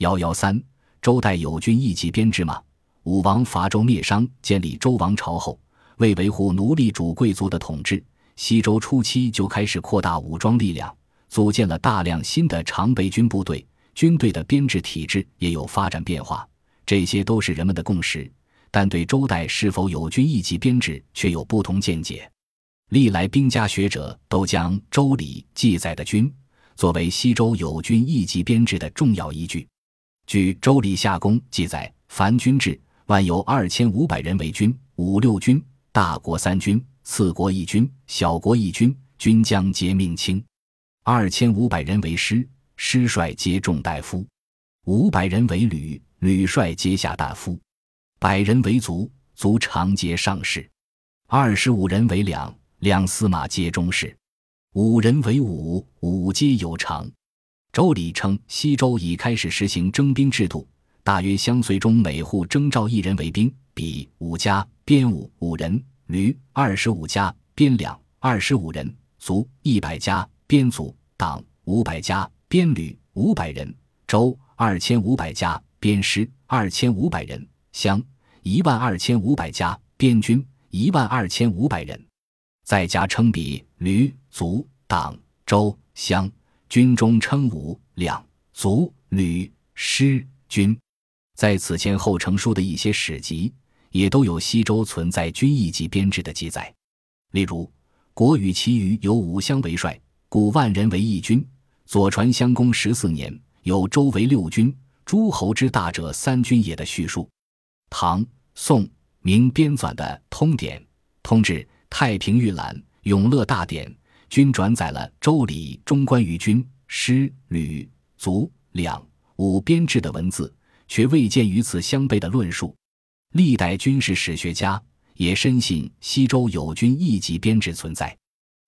幺幺三，周代有军一级编制吗？武王伐周灭商，建立周王朝后，为维护奴隶主贵族的统治，西周初期就开始扩大武装力量，组建了大量新的常备军部队，军队的编制体制也有发展变化。这些都是人们的共识，但对周代是否有军一级编制却有不同见解。历来兵家学者都将《周礼》记载的军作为西周有军一级编制的重要依据。据《周礼·夏公》记载，凡军制。万有二千五百人为军，五六军，大国三军，次国一军，小国一军，军将皆命卿。二千五百人为师，师帅皆众大夫；五百人为旅，旅帅皆下大夫；百人为卒，卒长皆上士；二十五人为两，两司马皆中士；五人为伍，伍皆有常。周礼称西周已开始实行征兵制度。大约相随中每户征召一人为兵，比五家编五五人，驴二十五家编两二十五人，卒一百家编卒党五百家编旅五百人，州二千五百家编师二千五百人，乡一万二千五百家编军一万二千五百人，再加称比驴卒党州乡，军中称五两卒旅师军。在此前后成书的一些史籍，也都有西周存在军役级编制的记载。例如，《国语·其余》有五乡为帅，古万人为一军。《左传·襄公十四年》有周为六军，诸侯之大者三军也的叙述。唐、宋、明编纂的《通典》《通志》《太平御览》《永乐大典》均转载了《周礼》中关于军、师、旅、卒、两、五编制的文字。却未见与此相悖的论述。历代军事史学家也深信西周有军一级编制存在。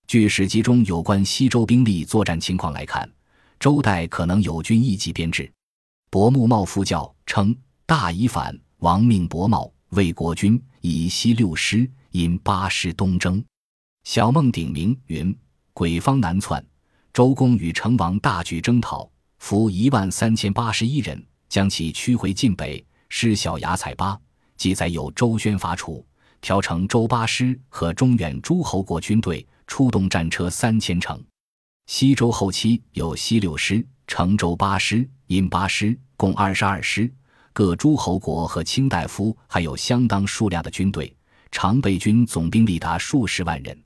据史籍中有关西周兵力作战情况来看，周代可能有军一级编制。伯木茂夫教称：大夷反，王命伯茂为国军，以西六师，引八师东征。小孟鼎明云：鬼方南窜，周公与成王大举征讨，俘一万三千八十一人。将其驱回晋北，失小牙采巴。记载有周宣伐楚，调成周八师和中原诸侯国军队，出动战车三千乘。西周后期有西六师、成周八师、殷八师，共二十二师。各诸侯国和卿大夫还有相当数量的军队，常备军总兵力达数十万人。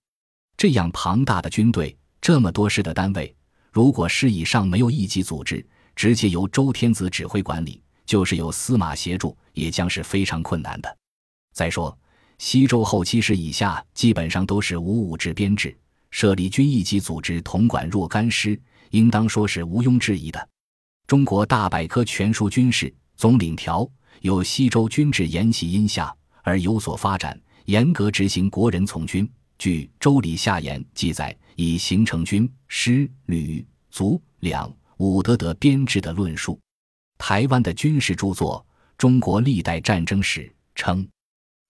这样庞大的军队，这么多师的单位，如果师以上没有一级组织。直接由周天子指挥管理，就是有司马协助，也将是非常困难的。再说，西周后期师以下基本上都是五五制编制，设立军一级组织统管若干师，应当说是毋庸置疑的。中国大百科全书军事总领条有西周军制沿袭殷夏而有所发展，严格执行国人从军。据《周礼·夏言》记载，以形成军师、旅、卒、两。伍德德编制的论述，台湾的军事著作《中国历代战争史》称，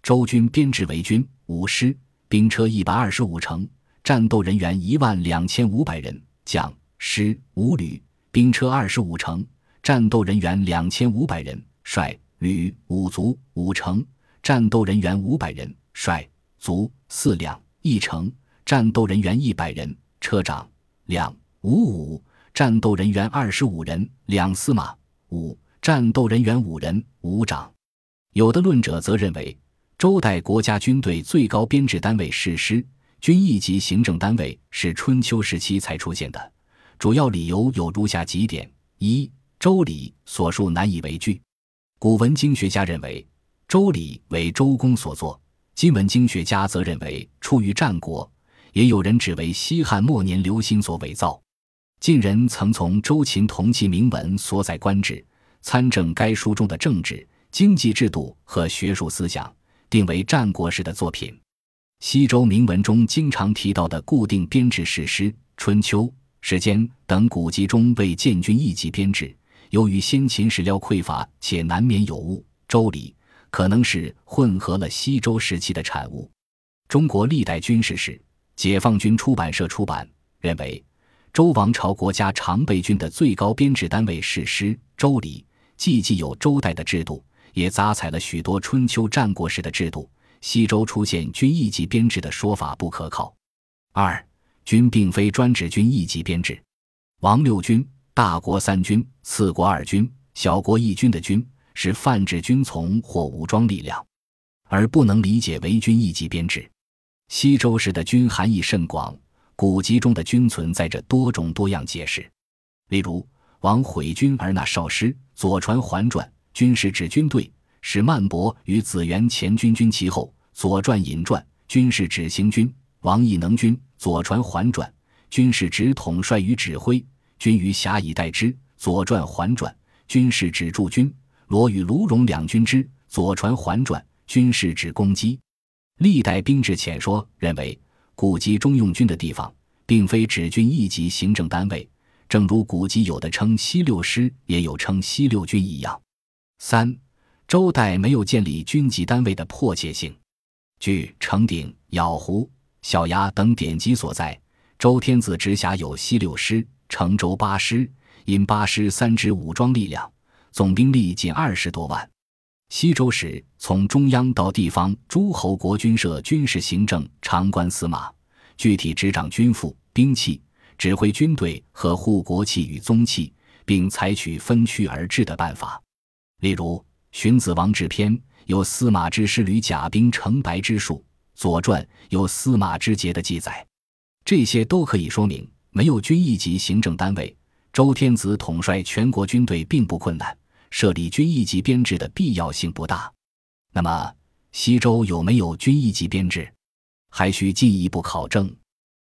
周军编制为军五师，兵车一百二十五乘，战斗人员一万两千五百人；将师五旅，兵车二十五乘，战斗人员两千五百人；帅旅五卒五乘，战斗人员五百人；帅卒四两一乘，战斗人员一百人；车长两五五。战斗人员二十五人，两司马；五战斗人员五人，五长。有的论者则认为，周代国家军队最高编制单位是师，军一级行政单位是春秋时期才出现的。主要理由有如下几点：一，《周礼》所述难以为据。古文经学家认为，《周礼》为周公所作；今文经学家则认为出于战国，也有人指为西汉末年流行所伪造。晋人曾从周秦同期铭文所载官制，参证该书中的政治、经济制度和学术思想，定为战国时的作品。西周铭文中经常提到的固定编制史诗《春秋》《时间》等古籍中未建军一级编制，由于先秦史料匮乏且难免有误，《周礼》可能是混合了西周时期的产物。中国历代军事史，解放军出版社出版，认为。周王朝国家常备军的最高编制单位是师，《周礼》既既有周代的制度，也杂采了许多春秋战国时的制度。西周出现军一级编制的说法不可靠。二，军并非专指军一级编制。王六军、大国三军、次国二军、小国一军的军，是泛指军从或武装力量，而不能理解为军一级编制。西周时的军含义甚广，古籍中的军存在着多种多样解释。例如，王毁军而纳少师，《左传》环传，军是指军队，使曼伯与子元前军军其后，《左传》引传，军是指行军。王义能军，《左传》环转，军是指统帅与指挥，军于辖以待之，《左传》环转，军是指驻军。罗与卢戎两军之，《左传》环转，军是指攻击。历代兵制浅说认为，古籍中用军的地方，并非指军一级行政单位，正如古籍有的称西六师，也有称西六军一样。三，周代没有建立军级单位的迫切性。据成鼎、咬壶、小牙等典籍所在，周天子直辖有西六师、成州八师，因八师三支武装力量，总兵力仅二十多万。西周时，从中央到地方诸侯国均设军事行政长官司马，具体执掌军赋、兵器，指挥军队和护国器与宗器，并采取分区而治的办法。例如，《荀子·王制篇》有司马之师旅甲兵成白之术，《左传》有司马之节的记载。这些都可以说明，没有军一级行政单位，周天子统帅全国军队并不困难。设立军一级编制的必要性不大。那么，西周有没有军一级编制，还需进一步考证。